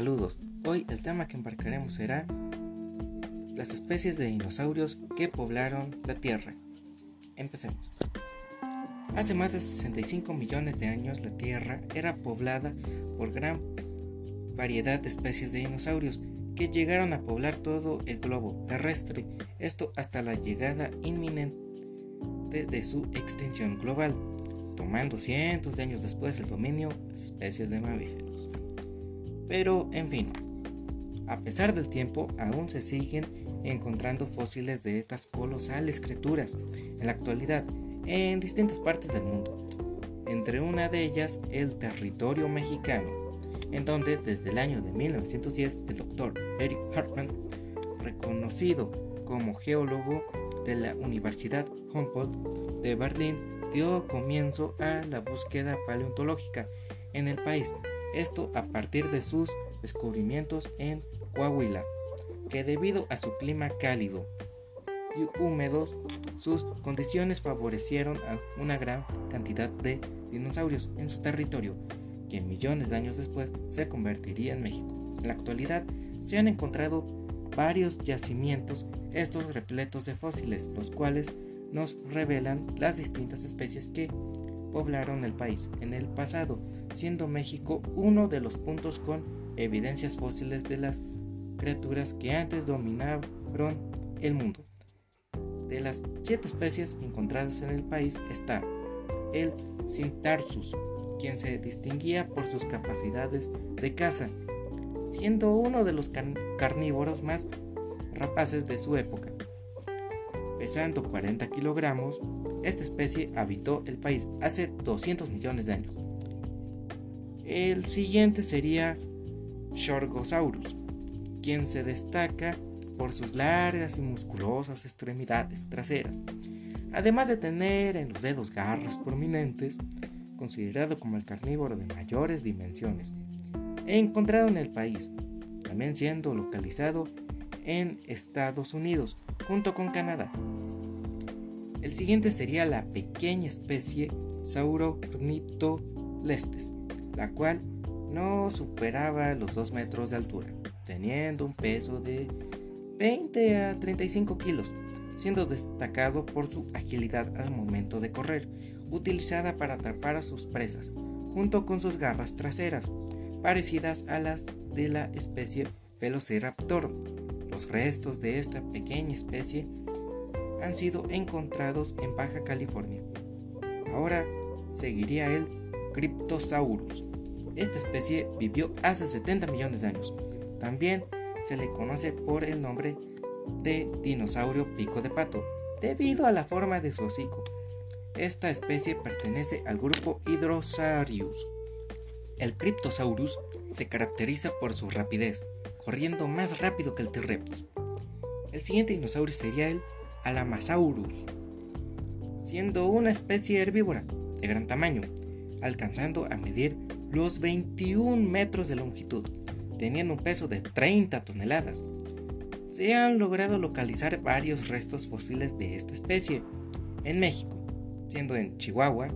Saludos. Hoy el tema que embarcaremos será las especies de dinosaurios que poblaron la Tierra. Empecemos. Hace más de 65 millones de años la Tierra era poblada por gran variedad de especies de dinosaurios que llegaron a poblar todo el globo terrestre, esto hasta la llegada inminente de su extinción global, tomando cientos de años después el dominio de las especies de mamíferos. Pero, en fin, a pesar del tiempo, aún se siguen encontrando fósiles de estas colosales criaturas en la actualidad en distintas partes del mundo, entre una de ellas el territorio mexicano, en donde desde el año de 1910 el doctor Eric Hartmann, reconocido como geólogo de la Universidad Humboldt de Berlín, dio comienzo a la búsqueda paleontológica en el país, esto a partir de sus descubrimientos en Coahuila, que debido a su clima cálido y húmedos, sus condiciones favorecieron a una gran cantidad de dinosaurios en su territorio, que millones de años después se convertiría en México. En la actualidad se han encontrado varios yacimientos, estos repletos de fósiles, los cuales nos revelan las distintas especies que poblaron el país en el pasado, siendo México uno de los puntos con evidencias fósiles de las criaturas que antes dominaron el mundo. De las siete especies encontradas en el país está el Cintarsus, quien se distinguía por sus capacidades de caza, siendo uno de los carnívoros más rapaces de su época. Pesando 40 kilogramos, esta especie habitó el país hace 200 millones de años. El siguiente sería Shorgosaurus, quien se destaca por sus largas y musculosas extremidades traseras, además de tener en los dedos garras prominentes, considerado como el carnívoro de mayores dimensiones, encontrado en el país, también siendo localizado en Estados Unidos, junto con Canadá. El siguiente sería la pequeña especie Sauroornitholestes, la cual no superaba los 2 metros de altura, teniendo un peso de 20 a 35 kilos, siendo destacado por su agilidad al momento de correr, utilizada para atrapar a sus presas, junto con sus garras traseras, parecidas a las de la especie Velociraptor. Los restos de esta pequeña especie han sido encontrados en Baja California. Ahora seguiría el Cryptosaurus. Esta especie vivió hace 70 millones de años. También se le conoce por el nombre de dinosaurio pico de pato, debido a la forma de su hocico. Esta especie pertenece al grupo Hydrosaurus. El Cryptosaurus se caracteriza por su rapidez, corriendo más rápido que el T-Rex. El siguiente dinosaurio sería el Alamasaurus, siendo una especie herbívora de gran tamaño, alcanzando a medir los 21 metros de longitud, teniendo un peso de 30 toneladas. Se han logrado localizar varios restos fósiles de esta especie en México, siendo en Chihuahua,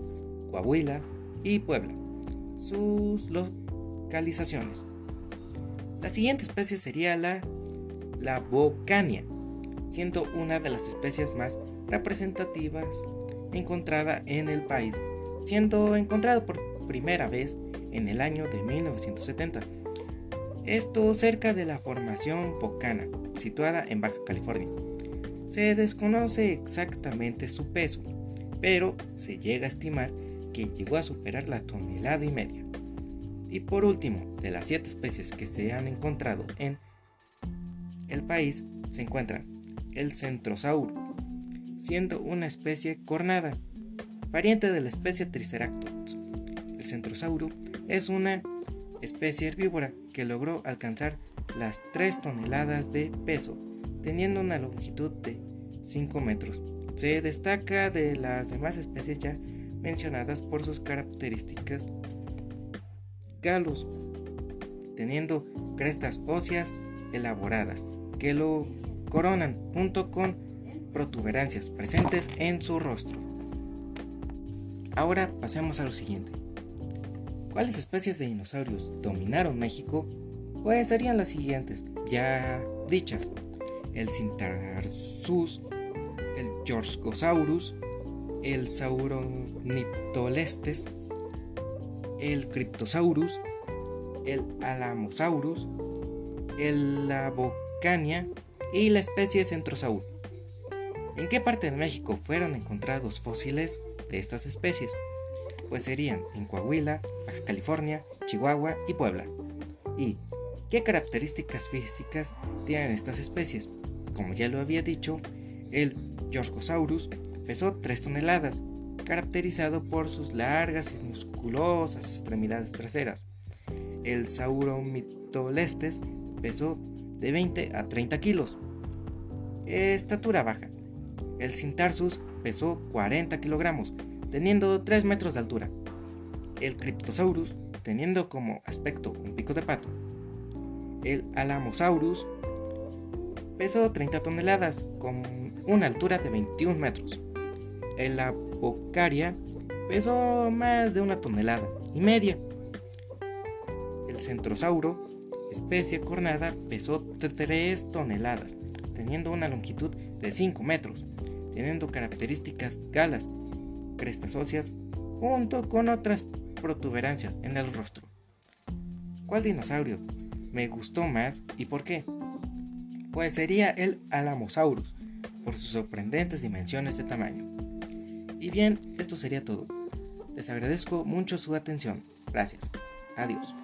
Coahuila y Puebla. Sus localizaciones. La siguiente especie sería la, la Bocania, siendo una de las especies más representativas encontrada en el país, siendo encontrado por primera vez en el año de 1970. Esto cerca de la formación Bocana, situada en Baja California. Se desconoce exactamente su peso, pero se llega a estimar que llegó a superar la tonelada y media. Y por último, de las siete especies que se han encontrado en el país, se encuentran el centrosauro, siendo una especie cornada, pariente de la especie Triceratops. El centrosauro es una especie herbívora que logró alcanzar las 3 toneladas de peso, teniendo una longitud de 5 metros. Se destaca de las demás especies ya mencionadas por sus características galos, teniendo crestas óseas elaboradas que lo coronan junto con protuberancias presentes en su rostro. Ahora pasemos a lo siguiente. ¿Cuáles especies de dinosaurios dominaron México? Pues serían las siguientes, ya dichas. El Cintarsus, el Georgosaurus, el Sauroniptolestes, el Cryptosaurus, el Alamosaurus, el Labocania y la especie Centrosaurus. ¿En qué parte de México fueron encontrados fósiles de estas especies? Pues serían en Coahuila, Baja California, Chihuahua y Puebla. ¿Y qué características físicas tienen estas especies? Como ya lo había dicho, el Yorgosaurus pesó 3 toneladas, caracterizado por sus largas y musculosas extremidades traseras. El Sauromitolestes pesó de 20 a 30 kilos. Estatura baja. El Cintarsus pesó 40 kilogramos, teniendo 3 metros de altura. El Cryptosaurus, teniendo como aspecto un pico de pato. El Alamosaurus pesó 30 toneladas, con una altura de 21 metros. El Apocaria pesó más de una tonelada y media. El Centrosauro, especie cornada, pesó 3 toneladas, teniendo una longitud de 5 metros, teniendo características galas, crestas óseas, junto con otras protuberancias en el rostro. ¿Cuál dinosaurio me gustó más y por qué? Pues sería el Alamosaurus, por sus sorprendentes dimensiones de tamaño. Y bien, esto sería todo. Les agradezco mucho su atención. Gracias. Adiós.